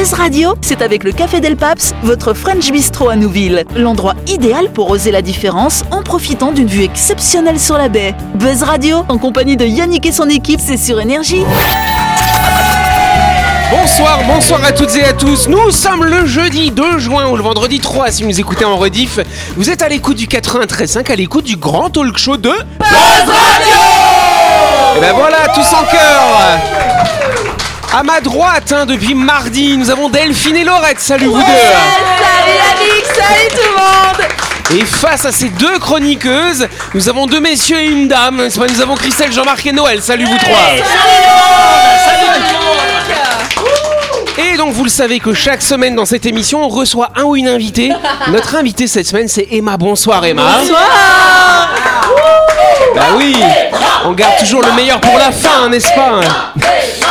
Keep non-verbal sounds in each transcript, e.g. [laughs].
Buzz Radio, c'est avec le Café Del Paps, votre French Bistro à Nouville. L'endroit idéal pour oser la différence en profitant d'une vue exceptionnelle sur la baie. Buzz Radio, en compagnie de Yannick et son équipe, c'est sur Énergie. Bonsoir, bonsoir à toutes et à tous. Nous sommes le jeudi 2 juin ou le vendredi 3 si vous nous écoutez en rediff. Vous êtes à l'écoute du 93.5, à l'écoute du grand talk show de Buzz Radio Et ben voilà, tous en cœur à ma droite, hein, depuis mardi, nous avons Delphine et Laurette. Salut vous deux. Salut Yannick, salut tout le monde. Et face à ces deux chroniqueuses, nous avons deux messieurs et une dame. Nous avons Christelle, Jean-Marc et Noël. Salut vous trois. Et donc vous le savez que chaque semaine dans cette émission, on reçoit un ou une invitée. [laughs] Notre invitée cette semaine, c'est Emma. Bonsoir Emma. Bonsoir. Bah oui, on garde toujours le meilleur pour la fin, n'est-ce pas?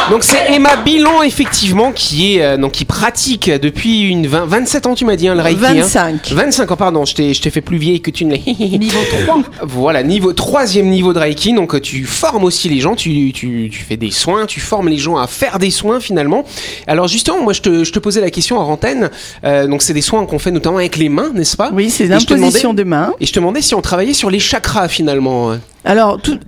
Donc c'est Emma Bilon effectivement qui est euh, donc qui pratique depuis une 20 27 ans tu m'as dit hein, le Reiki. hein 25. 25 ans pardon, je t'ai je t'ai fait plus vieille que tu ne l'es. [laughs] Niveau 3. [laughs] Voilà, niveau troisième niveau de Reiki, donc tu formes aussi les gens, tu, tu, tu fais des soins, tu formes les gens à faire des soins finalement. Alors justement, moi je te, je te posais la question en antenne, euh, donc c'est des soins qu'on fait notamment avec les mains, n'est-ce pas? Oui, c'est l'imposition de main. Et je te demandais si on travaillait sur les chakras finalement. Alors, tout-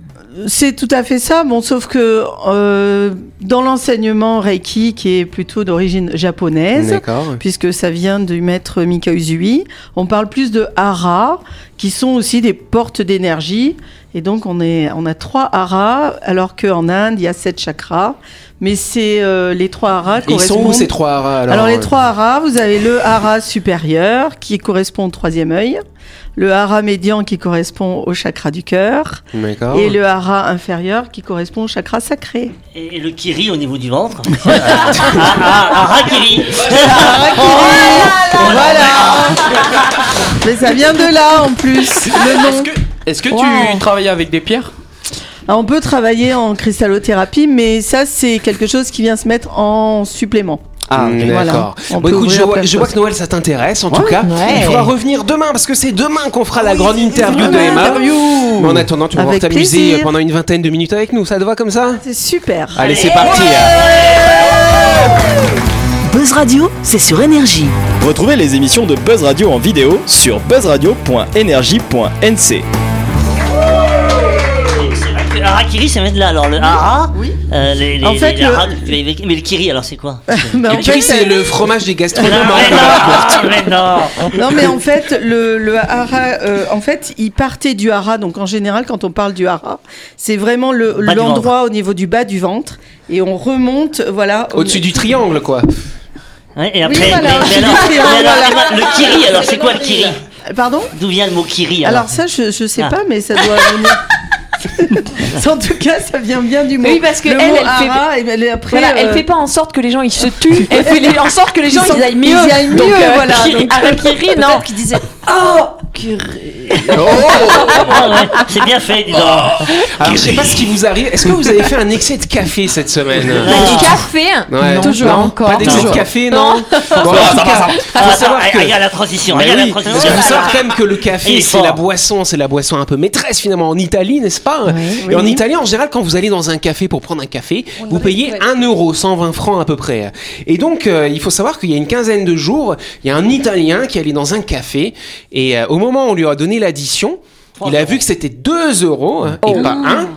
c'est tout à fait ça. Bon, sauf que euh, dans l'enseignement Reiki, qui est plutôt d'origine japonaise, puisque ça vient du maître Mika Uzui, on parle plus de hara, qui sont aussi des portes d'énergie. Et donc, on, est, on a trois haras, alors qu'en Inde, il y a sept chakras. Mais c'est euh, les trois haras Et ils sont où correspondent- ces trois haras alors, Alors, les euh, trois haras, vous avez le hara supérieur qui correspond au troisième œil, le hara médian qui correspond au chakra du cœur et le hara inférieur qui correspond au chakra sacré. Et, le kiri au niveau du ventre. [laughs] ah, ah, ah, Harakiri. [laughs] Voilà Mais ça vient de là en plus, le nom. Est-ce que tu travailles avec des pierres? Alors, on peut travailler en cristallothérapie, mais ça c'est quelque chose qui vient se mettre en supplément. Ah, Mm, Voilà. D'accord. On Bon, écoute, je vois, je que Noël, ça t'intéresse en tout cas. Ouais. Il faudra revenir demain parce que c'est demain qu'on fera la grande interview de Emma. interview. Mais en attendant, tu Avec t'amuser pendant une vingtaine de minutes avec nous. Ça te va comme ça? C'est super. Allez, c'est parti. Buzz Radio, c'est sur Énergie. Retrouvez les émissions de Buzz Radio en vidéo sur buzzradio.energie.nc. C'est Harakiri, ça vient de là. Alors le hara. Oui. euh, les, les, En fait, les le- haras, les- les- mais le kiri, alors c'est quoi [laughs] Mais en Le kiri, fait, c'est le fromage des Non, gastronomes. mais non, mais non. Non, mais en fait, le, le hara, euh, en fait, il partait du hara. Donc, en général, quand on parle du hara, c'est vraiment le- Bas du l'endroit au niveau du bas du ventre. Et on remonte, voilà. au- Au-dessus du triangle, quoi. Ouais, et après, voilà, mais, mais je alors, dis, mais alors, voilà. le kiri, alors c'est quoi le kiri Pardon? D'où vient le mot kiri alors, Alors, ça, je, je sais Ah. pas, mais ça doit venir. [laughs] en tout cas, ça vient bien du mot. Oui, parce que le elle, elle fait- hara, et elle après. Voilà, elle euh, fait pas en sorte que les gens ils se tuent, [laughs] elle fait les- en sorte que les gens Ils sont- ils aillent mieux. ils aillent mieux, Donc, euh, voilà, [laughs] Kiri- donc- Harakiri, non. Qu'il disait Oh, curé. Ouais, C'est bien fait, dis donc. Alors, je sais pas ce qui vous arrive. Est-ce que vous avez fait un excès de café cette semaine? Du café? Ouais. Toujours Non, encore. Pas d'excès de Toujours. café, non, Bon, en tout cas, Ah, faut savoir attends, que- Regarde la transition, Mais regarde oui, la parce transition. qu'il faut savoir quand même que le café, Il est c'est fort. la boisson, c'est la boisson un peu maîtresse finalement en Italie, n'est-ce pas? Et en Italie, en général, quand vous allez dans un café pour prendre un café, vous payez 1 euro, 120 francs à peu près. Et donc, euh, il faut savoir qu'il y a une quinzaine de jours, il y a un Italien qui allait dans un café et euh, au moment où on lui a donné l'addition, il a vu que c'était 2 euros hein, et pas 1.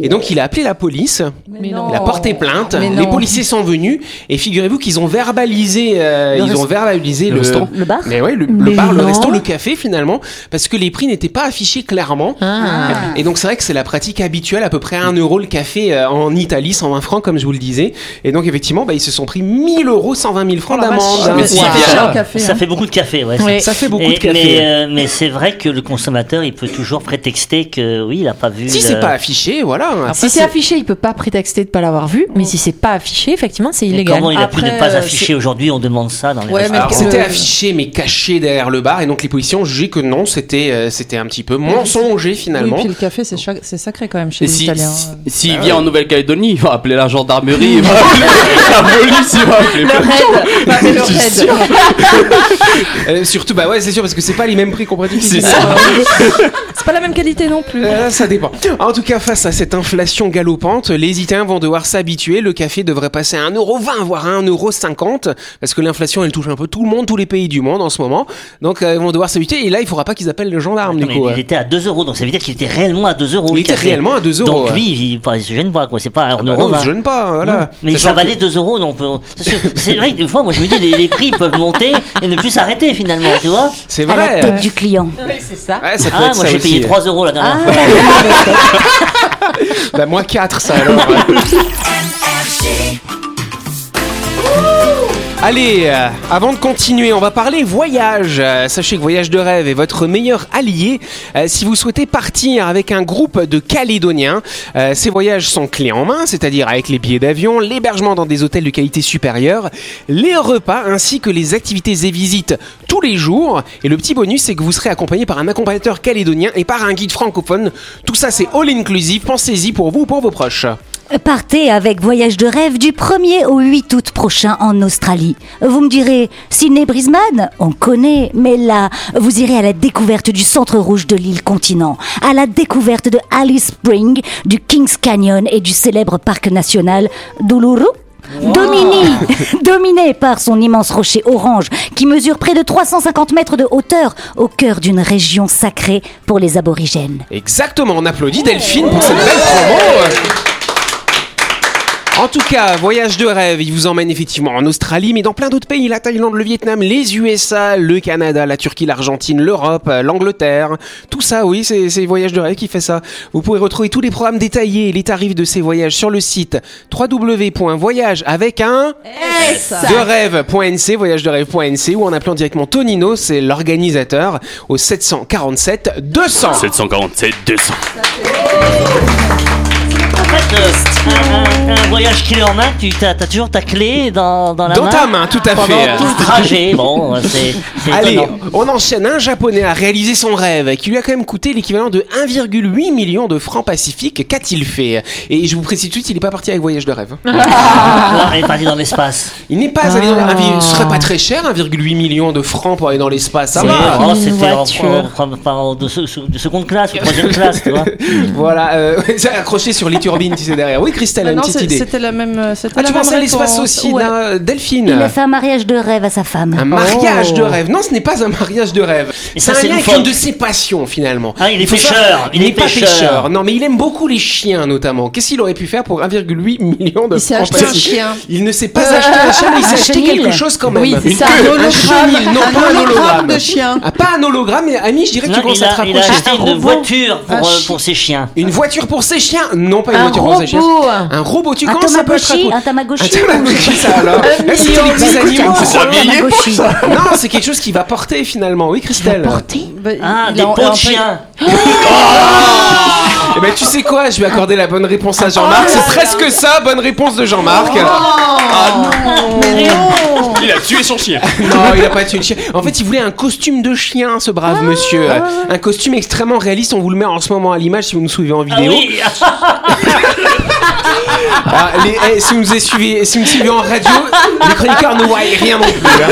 Et donc il a appelé la police, il a porté plainte, Mais les non. policiers sont venus et figurez-vous qu'ils ont verbalisé, euh, ils ont verbalisé le, restaurant. Le bar mais ouais, le, le Mais bar, le non. resto, le café finalement, parce que les prix n'étaient pas affichés clairement. Ah. Et donc c'est vrai que c'est la pratique habituelle, à peu près 1 euro le café euh, en Italie, 120 francs comme je vous le disais. Et donc effectivement, bah, ils se sont pris 1000 euros, 120 000 francs d'amende. Mais si, ça bien fait là. un café, Ça hein. fait beaucoup de café, ouais. Oui. Ça fait beaucoup Et- de café. Mais, euh, mais c'est vrai que le consommateur, il peut toujours prétexter que oui, il n'a pas vu. Si le- c'est pas affiché, voilà. Si c'est affiché, il peut pas prétexter de pas l'avoir vu, mais si c'est pas affiché, effectivement, c'est illégal. comment il a pu ne pas euh, afficher aujourd'hui On demande ça dans les Ouais, c'était affiché mais caché derrière le bar et donc les policiers ont jugé que non, c'était euh, c'était un petit peu mensonger Oui, finalement. puis le café, c'est cha- c'est sacré quand même chez Et les si, Italiens. si- s'il vient en Nouvelle-Calédonie, il va appeler la gendarmerie, il va [laughs] appeler la police, il va appeler le raid. [laughs] [laughs] Euh, surtout bah ouais, c'est sûr parce que c'est pas les mêmes prix qu'on pratique. C'est ici. ça. C'est pas la même qualité non plus. Euh, ça dépend. En tout cas, face à cette cette inflation galopante, les Italiens vont devoir s'habituer. Le café devrait passer à 1,20€, voire à 1,50€, parce que l'inflation, elle touche un peu tout le monde, tous les pays du monde en ce moment. Donc, euh, ils vont devoir s'habituer. Et là, il faudra pas qu'ils appellent le gendarme, du mais coup. il était à 2 euros, donc ça veut dire qu'il était réellement à 2 euros. Il le était réellement à 2 euros, Donc ouais. lui, il, enfin, il se gêne pas, quoi. C'est pas à 1 Bah euro. non, vingt. je gêne pas, voilà. Mais Sachant ça valait 2 euros, donc euh, [laughs] c'est vrai que des fois, moi je me dis, les, les prix peuvent monter et ne plus s'arrêter finalement, tu vois. C'est À la vrai. tête du client. c'est ça. Ouais, ça Ah, moi j'ai payé 3 euros la dernière Ah, fois. [laughs] Bah, moi 4, ça alors. [laughs] Allez, euh, avant de continuer, on va parler voyage. Euh, sachez que Voyage de rêve est votre meilleur allié euh, si vous souhaitez partir avec un groupe de Calédoniens. Ces voyages sont clés en main, c'est-à-dire avec les billets d'avion, l'hébergement dans des hôtels de qualité supérieure, les repas ainsi que les activités et visites tous les jours. Et le petit bonus, c'est que vous serez accompagné par un accompagnateur calédonien et par un guide francophone. Tout ça, c'est all inclusive. Pensez-y pour vous ou pour vos proches. Partez avec Voyage de rêve du 1er au 8 août prochain en Australie. Vous me direz, Sydney Brisbane, on connaît, mais là, vous irez à la découverte du centre rouge de l'île continent, à la découverte de Alice Spring, du Kings Canyon et du célèbre parc national d'Uluru. [laughs] Dominé par son immense rocher orange qui mesure près de 350 mètres de hauteur au cœur d'une région sacrée pour les aborigènes. Exactement, on applaudit Delphine pour cette belle promo. En tout cas, voyage de rêve, il vous emmène effectivement en Australie, mais dans plein d'autres pays, la Thaïlande, le Vietnam, les USA, le Canada, la Turquie, l'Argentine, l'Europe, euh, l'Angleterre. Tout ça, oui, c'est c'est voyage de rêve qui fait ça. Vous pourrez retrouver tous les programmes détaillés et les tarifs de ces voyages sur le site www.voyage avec un de rêve.nc, voyage de rêve.nc ou en appelant directement Tonino, c'est l'organisateur, au 747 200. 747 200. En fait, euh, un, un- un voyage clé en main, tu as, toujours ta clé dans, dans la Dans main. ta main, tout à pendant fait. tout le trajet. [laughs] Bon, c'est c'est Allez, étonnant. on enchaîne. Un japonais a réalisé son rêve qui lui a quand même coûté l'équivalent de 1,8 million de francs pacifiques. Qu'a-t-il fait? Et je vous précise tout de suite, il n'est pas parti avec voyage de rêve. [laughs] Ah, on est parti dans l'espace. Il n'est pas allé dans un- Ce serait pas très cher, 1,8 million de francs pour aller dans l'espace. Ça C'est- va. oh, Une C'était en, voiture. en- en- en- de, se- de seconde classe ou troisième [laughs] classe, tu vois. Voilà, euh, c'est accroché sur turbines, tu sais derrière. Oui, Christelle, a une non, petite c'est- idée. c'était la même. euh, Ah, la tu penses à l'espace aussi, Ouais. là, Delphine Il a fait un mariage de rêve à sa femme. Un mariage Oh. de rêve. Non, ce n'est pas un mariage de rêve. C'est ça, un c'est lien avec une de ses passions, finalement. Ah, il est pêcheur, il Il est n'est pas pêcheur. Non, mais il aime beaucoup les chiens, notamment. Qu'est-ce qu'il aurait pu faire pour 1,8 million de Il s'est francs acheté un chien. Il ne s'est pas acheté un chien, mais il s'est acheté quelque chose quand même. Oui, c'est ça, un hologramme. chenil, non Un pas un hologramme hologramme. de chien. Ah, pas un hologramme, mais Ami, je dirais que tu commences il, à te a, il a rapprocher. acheté Un une voiture euh, pour ses chiens. Une voiture pour ses chiens Non, pas une Un robot. Un robot, tu commences tamagotchi, un tamagotchi. Un tamagotchi, ça alors Un Est-ce des animaux. Non, c'est quelque chose qui va porter finalement. Oui, Christelle. Bah, Ah, des pots de chiens. [laughs] Eh ben tu sais quoi, je vais accorder la bonne réponse à Jean-Marc. C'est presque ça, bonne réponse de Jean-Marc. Il a tué son chien. [laughs] Non, il a pas tué le chien. En fait, il voulait un costume de chien, ce brave monsieur. Un costume extrêmement réaliste. On vous le met en ce moment à l'image si vous nous suivez en Ah vidéo. oui, [laughs] Ah, les- eh, si, vous nous suivez, si vous me suivez en radio, les chroniqueurs ne voient rien non plus. hein.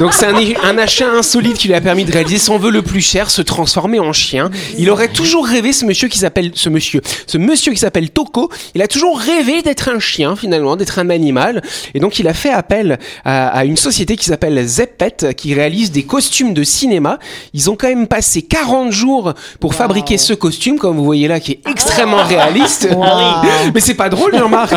Donc c'est un, un achat insolite qui lui a permis de réaliser son vœu le plus cher, se transformer en chien. Il aurait toujours rêvé, ce monsieur qui s'appelle, ce monsieur, ce monsieur qui s'appelle Toko, il a toujours rêvé d'être un chien finalement, d'être un animal. Et donc il a fait appel à, à une société qui s'appelle Zeppet, qui réalise des costumes de cinéma. Ils ont quand même passé 40 jours pour fabriquer ce costume, comme vous voyez là, qui est extrêmement réaliste. Ah Mais c'est pas drôle, Jean-Marc.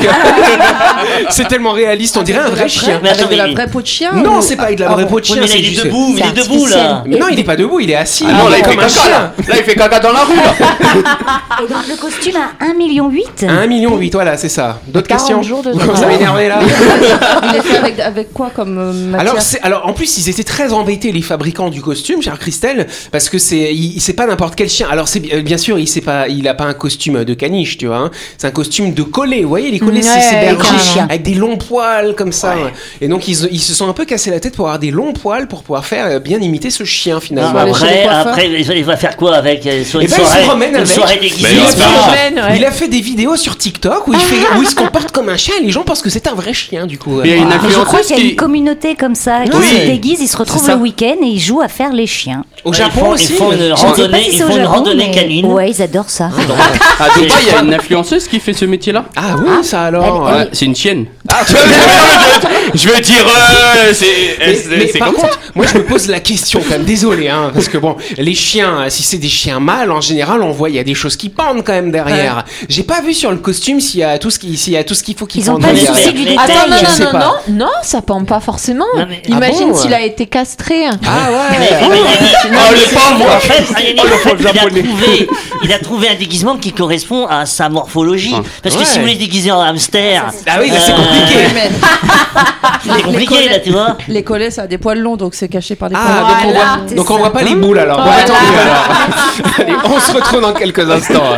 [laughs] c'est tellement réaliste, on dirait un vrai chien. Mais Avec de la vraie peau de chien Non, c'est pas avec de la Ah vraie peau de chien. mais il est debout, il est debout là. Mais non, il est pas debout, il est assis. Ah non, là, il fait comme un caca, chien. là. Il fait caca dans la rue. [laughs] Et donc le costume à 1,8 million. 1 million 8, voilà, c'est ça. D'autres 40 questions jours de Vous avez énervé là [laughs] Il est fait avec, avec quoi comme euh, matière alors, en plus, ils étaient très embêtés, les fabricants du costume, chère Christelle, parce que c'est, il, c'est pas n'importe quel chien. Alors, c'est euh, bien sûr, il c'est pas, il a pas un costume de caniche, tu vois. hein. C'est un costume de collet. Vous voyez, les collets, c'est Ouais, ces bergers carrément. avec des longs poils comme ça. Et donc, ils, ils se sont un peu cassés la tête pour avoir des longs poils pour pouvoir faire euh, bien imiter ce chien finalement. Ah, après, après, il va- faire quoi avec euh, sur Eh une ben, il soirée, une avec. soirée il a, fait, promène, ouais. il a fait des vidéos sur TikTok où il, fait, où il se comporte comme un chien et les gens pensent que c'est un vrai chien du coup. Il y a une Mais je crois qu'il y a une communauté comme ça qui Oui. se déguise, ils se retrouvent le week-end et ils jouent à faire les chiens. Au Ils Japon font- aussi Ils font une randonnée, si ils font une randonnée canine. Ouais, ils adorent ça. [laughs] À Dubaï, il y a une influenceuse qui fait ce métier-là. Ah oui, ça alors. Ouais, c'est une chienne. [laughs] je veux dire, euh, c'est par comme contre, moi je me pose la question quand même, désolé, hein, parce que bon, les chiens, si c'est des chiens mâles, en général, on voit il y a des choses qui pendent quand même derrière. J'ai pas vu sur le costume s'il y a tout ce qui, s'il y a tout ce qu'il faut qu'il Ils ont pende pas le derrière. souci du Mais- détail. Attends, non, non, non, non, non, ça pend pas forcément. Non, mais- Imagine Ah bon s'il a été castré. Ah Mais- ouais. Oh, le pauvre En fait, en fait, pauvre il, a trouvé, il a trouvé un déguisement qui correspond à sa morphologie. Parce que Ouais. si vous voulez déguiser en hamster, Ah oui, là, c'est euh, compliqué. C'est compliqué là, tu vois. les collets, ça a des poils longs, donc c'est caché par des Ah, poils. donc on Voilà. voit, donc on voit pas les boules alors. Attendez, alors. Allez, on se retrouve dans quelques instants.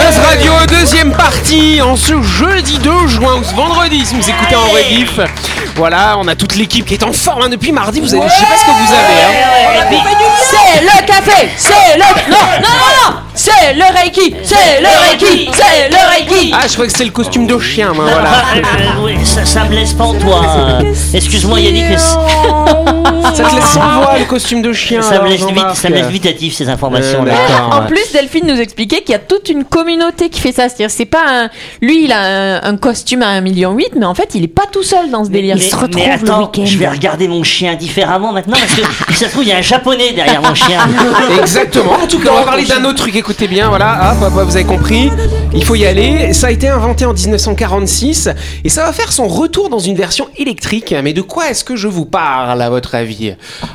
Buzz Radio, deuxième partie, en ce jeudi 2 juin ou ce vendredi, si vous écoutez en rediff. Voilà, on a toute l'équipe qui est en forme hein, depuis mardi. Vous avez, je sais pas ce que vous avez. hein. C'est le café C'est le... Non, non, non, non C'est le Reiki C'est le Reiki C'est le Reiki Ah, je crois que c'est le costume de chien, moi, voilà. Ah, [laughs] euh, oui, ça, ça me laisse pantois. Euh, Excuse-moi Yannick, Ça te laisse sans voix, le costume de chien. ça me laisse, vite, ça me laisse vitatif ces informations Euh, là. d'accord. En plus, Delphine nous expliquait qu'il y a toute une communauté qui fait ça. C'est-à-dire, c'est pas un. Lui, il a un, un costume à 1,8 million, mais en fait, il est pas tout seul dans ce délire. Mais, se mais retrouvent le week-end. je vais regarder mon chien différemment maintenant parce que [laughs] ça se trouve il y a un japonais derrière mon chien. [laughs] Exactement. En tout cas, on va parler d'un autre truc. Écoutez bien, voilà. Hop, hop, vous avez compris. Il faut y aller. Ça a été inventé en 1946 et ça va faire son retour dans une version électrique. Mais de quoi est-ce que je vous parle, à votre avis?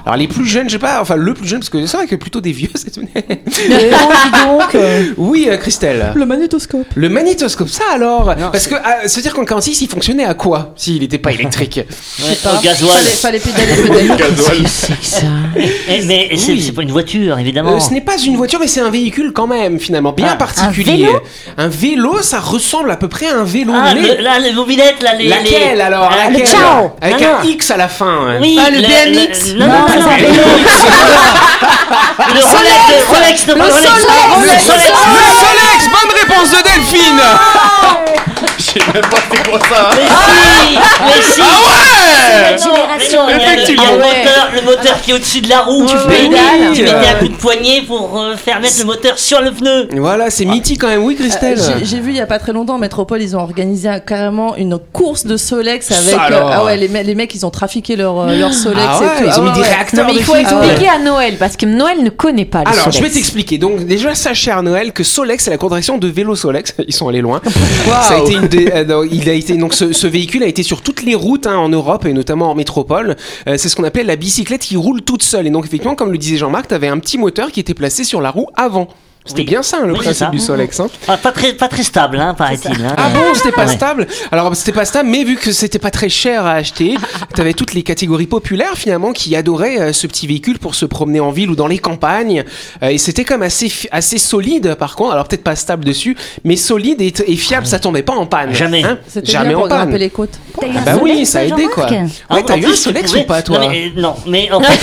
Alors, les plus jeunes, je sais pas. Enfin, le plus jeune, parce que c'est vrai que plutôt des vieux. [laughs] c'est- Oui, euh, Christelle. Le magnétoscope Le magnétoscope, ça alors Parce que, ah, se dire qu'en 46, il fonctionnait à quoi S'il n'était pas électrique Ouais, au gasoil. Fallait, fallait pédaler peut-être. C'est ça. Eh, mais c'est Oui. pas une voiture évidemment. Euh, ce n'est pas une voiture, mais c'est un véhicule quand même, finalement, bien Ah, particulier. un vélo Un vélo, ça ressemble à peu près à un vélo. ah, le, là, les mobilettes, là, les. Laquelle les- alors Ah, Laquelle ciao. Avec Non, un non. X à la fin. hein. Oui, Ah, le BMX. Non, non, Non, le Rolex, le Rolex, non, le Rolex. Le Le Solex. Solex, bonne réponse de Delphine [laughs] Je sais même pas c'est quoi ça. Mais si, mais si. Ah ouais Non, mais non, il y a le- moteur, le moteur qui est au-dessus de la roue. Tu Ouais, fais pédale. tu mettais un coup de poignet pour euh, faire mettre le moteur sur le pneu. Voilà, c'est mythique quand même, oui Christelle Euh, J'ai vu il y a pas très longtemps en métropole, ils ont organisé carrément une course de Solex avec. alors. ah ouais, les, me- les mecs ils ont trafiqué leur, euh, leur Solex Ah et tout. Ils ont Ah mis ouais, des réacteurs Non, mais il faut expliquer à Noël, parce que Noël ne connaît pas le Alors, je vais t'expliquer. Donc, déjà, sachez à Noël que Solex, c'est la contraction de vélo Solex. [laughs] Ils sont allés loin. Ça a été une des- euh, il a été donc ce, ce véhicule a été sur toutes les routes hein, en Europe et notamment en métropole. Euh, c'est ce qu'on appelle la bicyclette qui roule toute seule. Et donc, effectivement, comme le disait Jean-Marc, t'avais un petit moteur qui était placé sur la roue avant. C'était Oui. bien ça, hein, le Oui, principe ça. du Solex. Hein. Ah, pas très, pas très stable, hein, paraît-il. hein. Ah bon, c'était pas Ouais. stable Alors c'était pas stable, mais vu que c'était pas très cher à acheter, [laughs] t'avais toutes les catégories populaires finalement qui adoraient euh, ce petit véhicule pour se promener en ville ou dans les campagnes. Euh, et c'était comme assez assez solide par contre. Alors peut-être pas stable dessus, mais solide et, et fiable, ça tombait pas en panne. Jamais. Hein Jamais bien en pour panne. les côtes. Un Bah oui, ça a aidé quoi. Ouais, t'as eu un Solex pouvais- ou pas toi non mais, euh, non, mais en fait,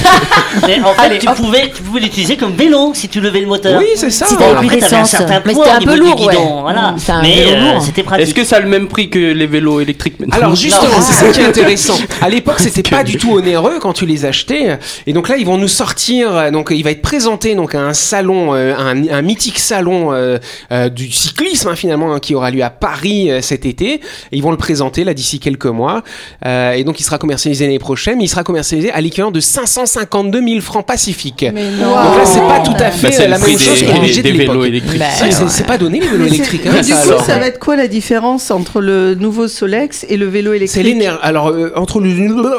mais en fait tu, pouvais, tu pouvais l'utiliser comme vélo si tu levais le moteur. Oui, c'est ça. T'avais un d'essence. certain Mais c'était un peu lourd, guidon, ouais. voilà. C'est un mais vélo euh, lourd. c'était pratique. Est-ce que ça a le même prix que les vélos électriques maintenant Alors justement, c'est ça qui est intéressant. À l'époque, [laughs] c'était pas du tout onéreux quand tu les achetais. Et donc là, ils vont nous sortir. Donc, il va être présenté donc à un salon, euh, un, un mythique salon euh, euh, du cyclisme hein, finalement hein, qui aura lieu à Paris euh, cet été. Et ils vont le présenter là d'ici quelques mois. Euh, et donc, il sera commercialisé l'année prochaine. Mais il sera commercialisé à l'équivalent de 552 000 francs pacifiques. Mais Donc non. là, c'est pas tout à fait Bah, euh, la même chose des, que le des- de vélos électriques. Bah, C'est- pas donné les vélos Mais électriques. mais hein, du ça, coup, alors. ça va être quoi la différence entre le nouveau Solex et le vélo électrique C'est l'énergie. Alors, euh, entre le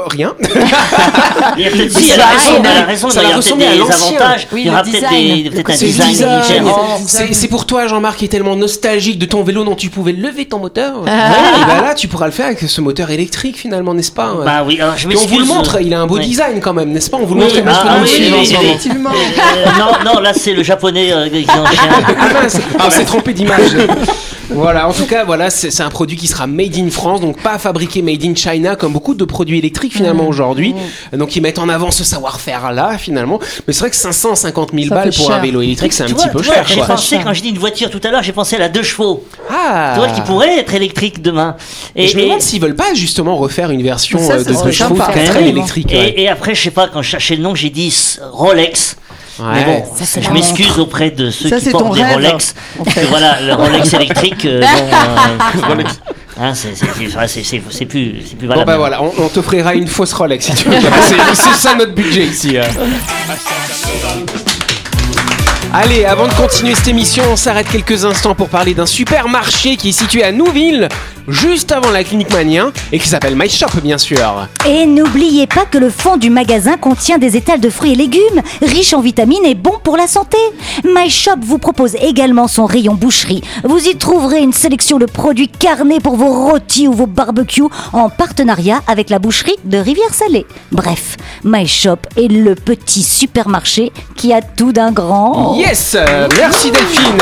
rien. [laughs] Il y a peut-être si, des avantages. Oui, il y aura peut-être peut-être un C'est le design différent. C'est pour toi, Jean-Marc, qui est tellement nostalgique de ton vélo dont tu pouvais lever ton moteur. Ah. Bah là, tu pourras le faire avec ce moteur électrique, finalement, n'est-ce pas? Bah oui, alors je on vous le montre, il a un beau design quand même, n'est-ce pas? On vous le montre ah, ah. Euh, non, non, là c'est le japonais euh, qui. Ah mince, on s'est trompé d'image. Voilà, en tout cas, voilà, c'est un produit qui sera made in France, donc pas fabriqué made in China comme beaucoup de produits électriques finalement aujourd'hui. Donc ils mettent en avant ce savoir-faire là finalement. Mais c'est vrai que 550 000 Ça balles pour un vélo électrique, c'est un petit vois, peu cher. J'ai pensé, quand j'ai dit une voiture tout à l'heure, j'ai pensé à la deux chevaux. Ah Tu vois, qui pourrait être électrique demain. Et je me demande s'ils veulent pas justement refaire une version Ça, euh, ça de deux chevaux électrique. Et, ouais. et après, je sais pas, quand je cherchais le nom, j'ai dit Rolex. Ouais. Mais bon, Ça, je m'excuse auprès de ceux Ça, qui portent des rêve, Rolex. en fait. voilà, le Rolex électrique, euh, bon, euh, [laughs] hein, c'est- c'est c'est- c'est- c'est- c'est plus, c'est plus Bon valable. bah voilà, on, on t'offrira une fausse Rolex si tu veux. [laughs] C'est c'est ça notre budget ici. [laughs] Allez, avant de continuer cette émission, on s'arrête quelques instants pour parler d'un supermarché qui est situé à Nouville, juste avant la clinique Manien, et qui s'appelle My Shop bien sûr. Et n'oubliez pas que le fond du magasin contient des étals de fruits et légumes, riches en vitamines et bons pour la santé. My Shop vous propose également son rayon boucherie. Vous y trouverez une sélection de produits carnés pour vos rôtis ou vos barbecues en partenariat avec la boucherie de Rivière-Salée. Bref, My Shop est le petit supermarché qui a tout d'un grand. Yes Merci Delphine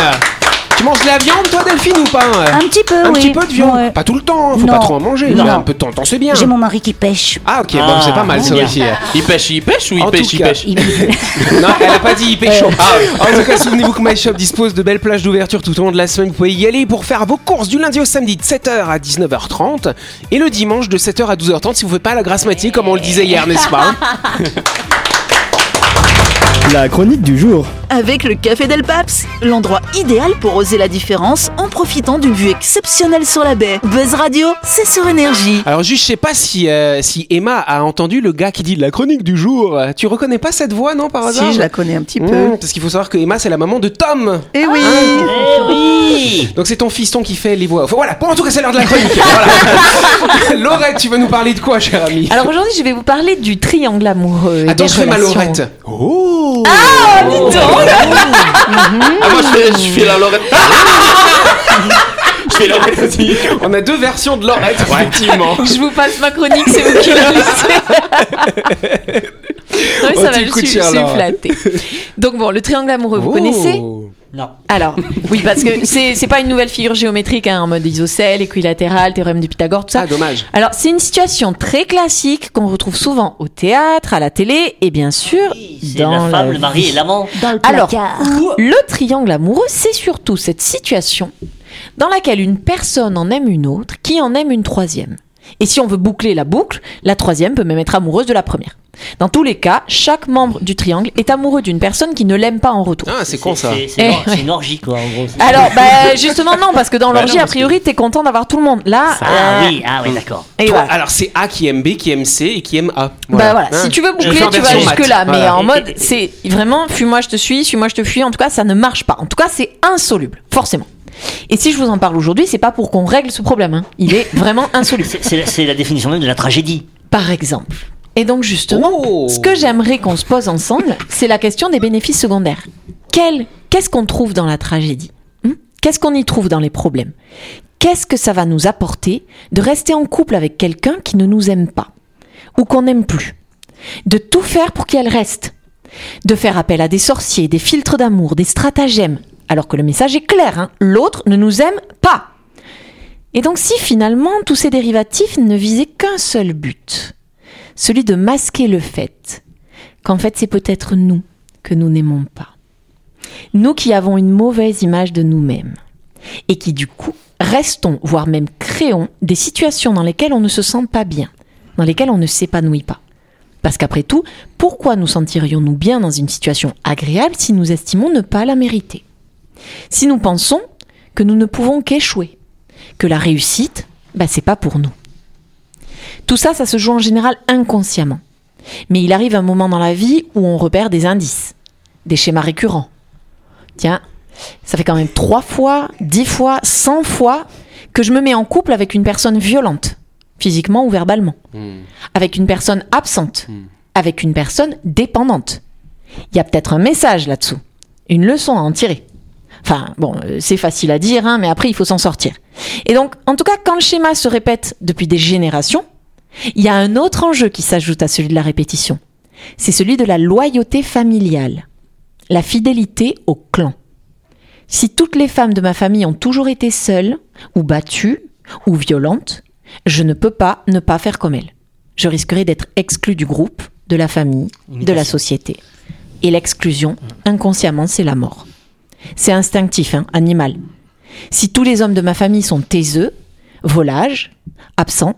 Tu manges de la viande toi Delphine ou pas Un petit peu, Un oui. petit peu de viande Ouais. Pas tout le temps, hein, faut Non. pas trop en manger. Non. Un peu de temps, c'est bien. J'ai mon mari qui pêche. Ah ok, bon Ah, c'est pas mal ça bien. aussi. Il pêche, il pêche ou il En pêche, il cas, pêche Il- [laughs] Non, elle a pas dit hyper chaud. En tout cas, souvenez-vous que My Shop dispose de belles plages d'ouverture tout au long de la semaine. Vous pouvez y aller pour faire vos courses du lundi au samedi de 7h à 19h30 et le dimanche de 7h à 12h30 si vous faites pas la grasse matinée comme on le disait hier, n'est-ce pas [laughs] [laughs] La chronique du jour. Avec le Café Del Paps, l'endroit idéal pour oser la différence en profitant d'une vue exceptionnelle sur la baie. Buzz Radio, c'est sur énergie. Alors juste, je sais pas si, euh, si Emma a entendu le gars qui dit la chronique du jour. Tu reconnais pas cette voix, non, par hasard Si, je la connais un petit peu. Mmh, parce qu'il faut savoir que Emma, c'est la maman de Tom. Eh oui Eh oui Donc c'est ton fiston qui fait les voix. Enfin, voilà, bon, en tout cas, c'est l'heure de la chronique. [laughs] voilà. [laughs] Laurette, tu vas nous parler de quoi, cher ami? Alors aujourd'hui, je vais vous parler du triangle amoureux. Attends, je fais ma. Laurette. Oh Ah, dis donc Ah, moi je fais, je fais la Lorette. je fais la Lorette aussi. On a deux versions de Laurette, effectivement. Je vous passe ma chronique, c'est vous qui la [laughs] laissez. Non, mais Oh, ça va, je suis, je flattée. Donc bon, le triangle amoureux, vous Oh. connaissez? Non. Alors, oui, parce que c'est c'est pas une nouvelle figure géométrique hein, en mode isocèle, équilatéral, théorème de Pythagore, tout ça. Ah, dommage. Alors, c'est une situation très classique qu'on retrouve souvent au théâtre, à la télé et bien sûr C'est dans la femme, la le mari et l'amant. Dans le Alors, le triangle amoureux, c'est surtout cette situation dans laquelle une personne en aime une autre qui en aime une troisième. Et si on veut boucler la boucle, la troisième peut même être amoureuse de la première. Dans tous les cas, chaque membre du triangle est amoureux d'une personne qui ne l'aime pas en retour. Ah, c'est con ça. C'est Eh, une orgie, quoi, en gros. [laughs] Alors, bah, justement, non, parce que dans Bah l'orgie, non, a parce que- priori, t'es content d'avoir tout le monde. Là, Ah euh, oui, ah oui, d'accord. et Toi, voilà. Alors c'est A qui aime B, qui aime C et qui aime A. Bah voilà, Hein si tu veux Je vais boucler, faire tu vas version jusque maths. là, mais Voilà. en mode, c'est vraiment, fuis-moi, je te suis, suis-moi, je te fuis. En tout cas, ça ne marche pas. En tout cas, c'est insoluble, forcément. Et si je vous en parle aujourd'hui, c'est pas pour qu'on règle ce problème. hein. Il est vraiment [laughs] insoluble. C'est- la, définition même de la tragédie. Par exemple. Et donc justement, Oh. ce que j'aimerais qu'on se pose ensemble, c'est la question des bénéfices secondaires. Qu'est-ce qu'on trouve dans la tragédie Hmm Qu'est-ce qu'on y trouve dans les problèmes? Qu'est-ce que ça va nous apporter de rester en couple avec quelqu'un qui ne nous aime pas ou qu'on n'aime plus? De tout faire pour qu'elle reste De faire appel à des sorciers, des filtres d'amour, des stratagèmes, alors que le message est clair, hein, l'autre ne nous aime pas. Et donc si finalement tous ces dérivatifs ne visaient qu'un seul but, celui de masquer le fait qu'en fait c'est peut-être nous que nous n'aimons pas. Nous qui avons une mauvaise image de nous-mêmes et qui du coup restons, voire même créons des situations dans lesquelles on ne se sent pas bien, dans lesquelles on ne s'épanouit pas. Parce qu'après tout, pourquoi nous sentirions-nous bien dans une situation agréable si nous estimons ne pas la mériter? Si nous pensons que nous ne pouvons qu'échouer, que la réussite, bah, c'est pas pour nous. Tout ça, ça se joue en général inconsciemment. Mais il arrive un moment dans la vie où on repère des indices, des schémas récurrents. Tiens, ça fait quand même trois fois, dix fois, cent fois que je me mets en couple avec une personne violente, physiquement ou verbalement, avec une personne absente, avec une personne dépendante. Il y a peut-être un message là-dessous, une leçon à en tirer. Enfin, bon, euh, c'est facile à dire, hein, mais après, il faut s'en sortir. Et donc, en tout cas, quand le schéma se répète depuis des générations, il y a un autre enjeu qui s'ajoute à celui de la répétition. C'est celui de la loyauté familiale, la fidélité au clan. Si toutes les femmes de ma famille ont toujours été seules, ou battues, ou violentes, je ne peux pas ne pas faire comme elles. Je risquerais d'être exclue du groupe, de la famille, de la société. Et l'exclusion, inconsciemment, c'est la mort. C'est instinctif, hein, animal. Si tous les hommes de ma famille sont taiseux, volages, absents,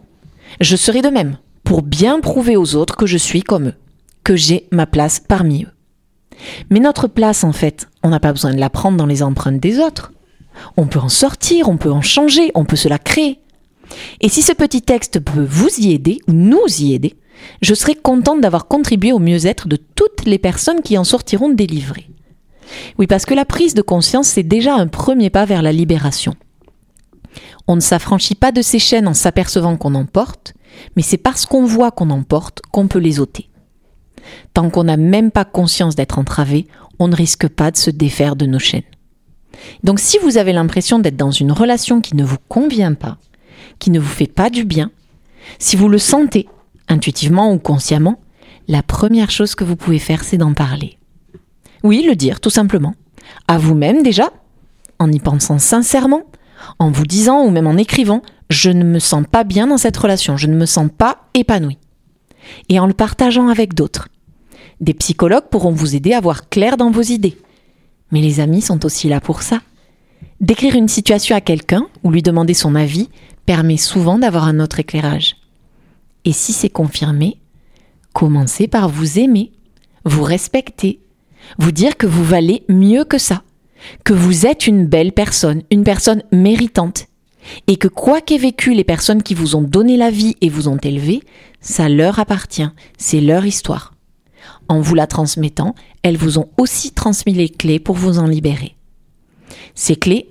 je serai de même, pour bien prouver aux autres que je suis comme eux, que j'ai ma place parmi eux. Mais notre place, en fait, on n'a pas besoin de la prendre dans les empreintes des autres. On peut en sortir, on peut en changer, on peut se la créer. Et si ce petit texte peut vous y aider, ou nous y aider, je serai contente d'avoir contribué au mieux-être de toutes les personnes qui en sortiront délivrées. Oui, parce que la prise de conscience, c'est déjà un premier pas vers la libération. On ne s'affranchit pas de ces chaînes en s'apercevant qu'on en porte, mais c'est parce qu'on voit qu'on en porte qu'on peut les ôter. Tant qu'on n'a même pas conscience d'être entravé, on ne risque pas de se défaire de nos chaînes. Donc si vous avez l'impression d'être dans une relation qui ne vous convient pas, qui ne vous fait pas du bien, si vous le sentez, intuitivement ou consciemment, la première chose que vous pouvez faire, c'est d'en parler. Oui, le dire, tout simplement. À vous-même déjà, en y pensant sincèrement, en vous disant ou même en écrivant, je ne me sens pas bien dans cette relation, je ne me sens pas épanoui. Et en le partageant avec d'autres. Des psychologues pourront vous aider à voir clair dans vos idées. Mais les amis sont aussi là pour ça. Décrire une situation à quelqu'un ou lui demander son avis permet souvent d'avoir un autre éclairage. Et si c'est confirmé, commencez par vous aimer, vous respecter, vous dire que vous valez mieux que ça, que vous êtes une belle personne, une personne méritante, et que quoi qu'aient vécu les personnes qui vous ont donné la vie et vous ont élevé, ça leur appartient, c'est leur histoire. En vous la transmettant, elles vous ont aussi transmis les clés pour vous en libérer. Ces clés,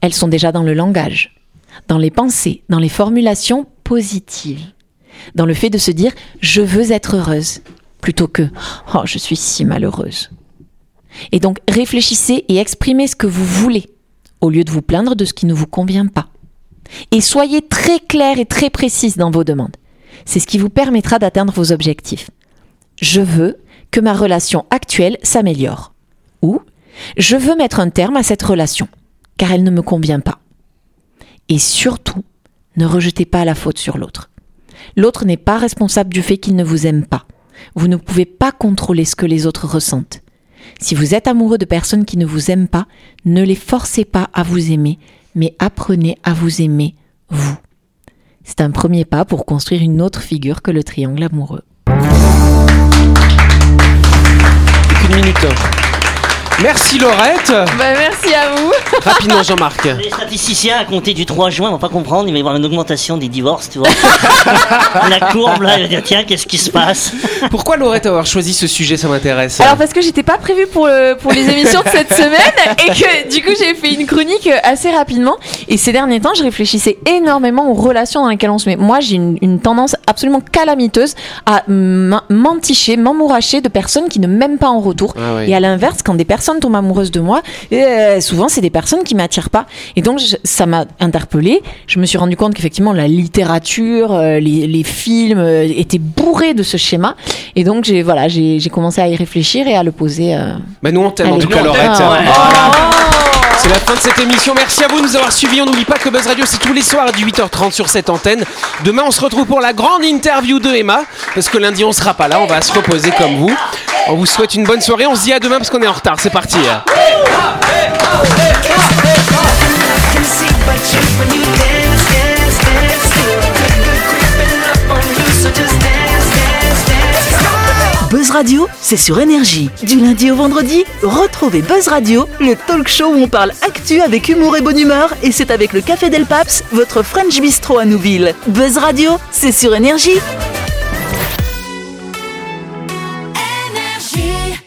elles sont déjà dans le langage, dans les pensées, dans les formulations positives, dans le fait de se dire je veux être heureuse, plutôt que oh je suis si malheureuse. Et donc réfléchissez et exprimez ce que vous voulez, au lieu de vous plaindre de ce qui ne vous convient pas. Et soyez très clair et très précise dans vos demandes. C'est ce qui vous permettra d'atteindre vos objectifs. Je veux que ma relation actuelle s'améliore. Ou je veux mettre un terme à cette relation, car elle ne me convient pas. Et surtout, ne rejetez pas la faute sur l'autre. L'autre n'est pas responsable du fait qu'il ne vous aime pas. Vous ne pouvez pas contrôler ce que les autres ressentent. Si vous êtes amoureux de personnes qui ne vous aiment pas, ne les forcez pas à vous aimer, mais apprenez à vous aimer, vous. C'est un premier pas pour construire une autre figure que le triangle amoureux. Une minute. Merci Laurette. Bah, merci à vous. Rapidement [laughs] Jean-Marc. Les statisticiens, à compter du 3 juin, vont pas comprendre. Il va y avoir une augmentation des divorces, tu vois. [laughs] La courbe, là, il va dire tiens, qu'est-ce qui se passe? Pourquoi Laurette avoir choisi ce sujet Ça m'intéresse? Alors parce que j'étais pas prévue pour, le- pour les émissions de cette [laughs] semaine et que du coup j'ai fait une chronique assez rapidement et ces derniers temps je réfléchissais énormément aux relations dans lesquelles on se met. Moi j'ai une, une tendance absolument calamiteuse à m'enticher, m'emmouracher de personnes qui ne m'aiment pas en retour. Ah oui. Et à l'inverse quand des personnes tombent amoureuses de moi, euh, souvent c'est des personnes qui m'attirent pas. Et donc je- ça m'a interpellée. Je me suis rendu compte qu'effectivement la littérature, euh, les, les films euh, étaient bourrés de ce schéma. Et donc j'ai voilà j'ai commencé à y réfléchir et à le poser. Bah nous on t'aime en tout cas Laurette. ouais. Voilà. C'est la fin de cette émission. Merci à vous de nous avoir suivis. On n'oublie pas que Buzz Radio, c'est tous les soirs à 18h30 sur cette antenne. Demain, on se retrouve pour la grande interview de Emma. Parce que lundi, on sera pas là. On va se reposer comme vous. On vous souhaite une bonne soirée. On se dit à demain parce qu'on est en retard. C'est parti. Buzz Radio, c'est sur énergie. Du lundi au vendredi, retrouvez Buzz Radio, le talk show où on parle actu avec humour et bonne humeur, et c'est avec le Café Del Paps, votre French Bistro à Nouville. Buzz Radio, c'est sur énergie.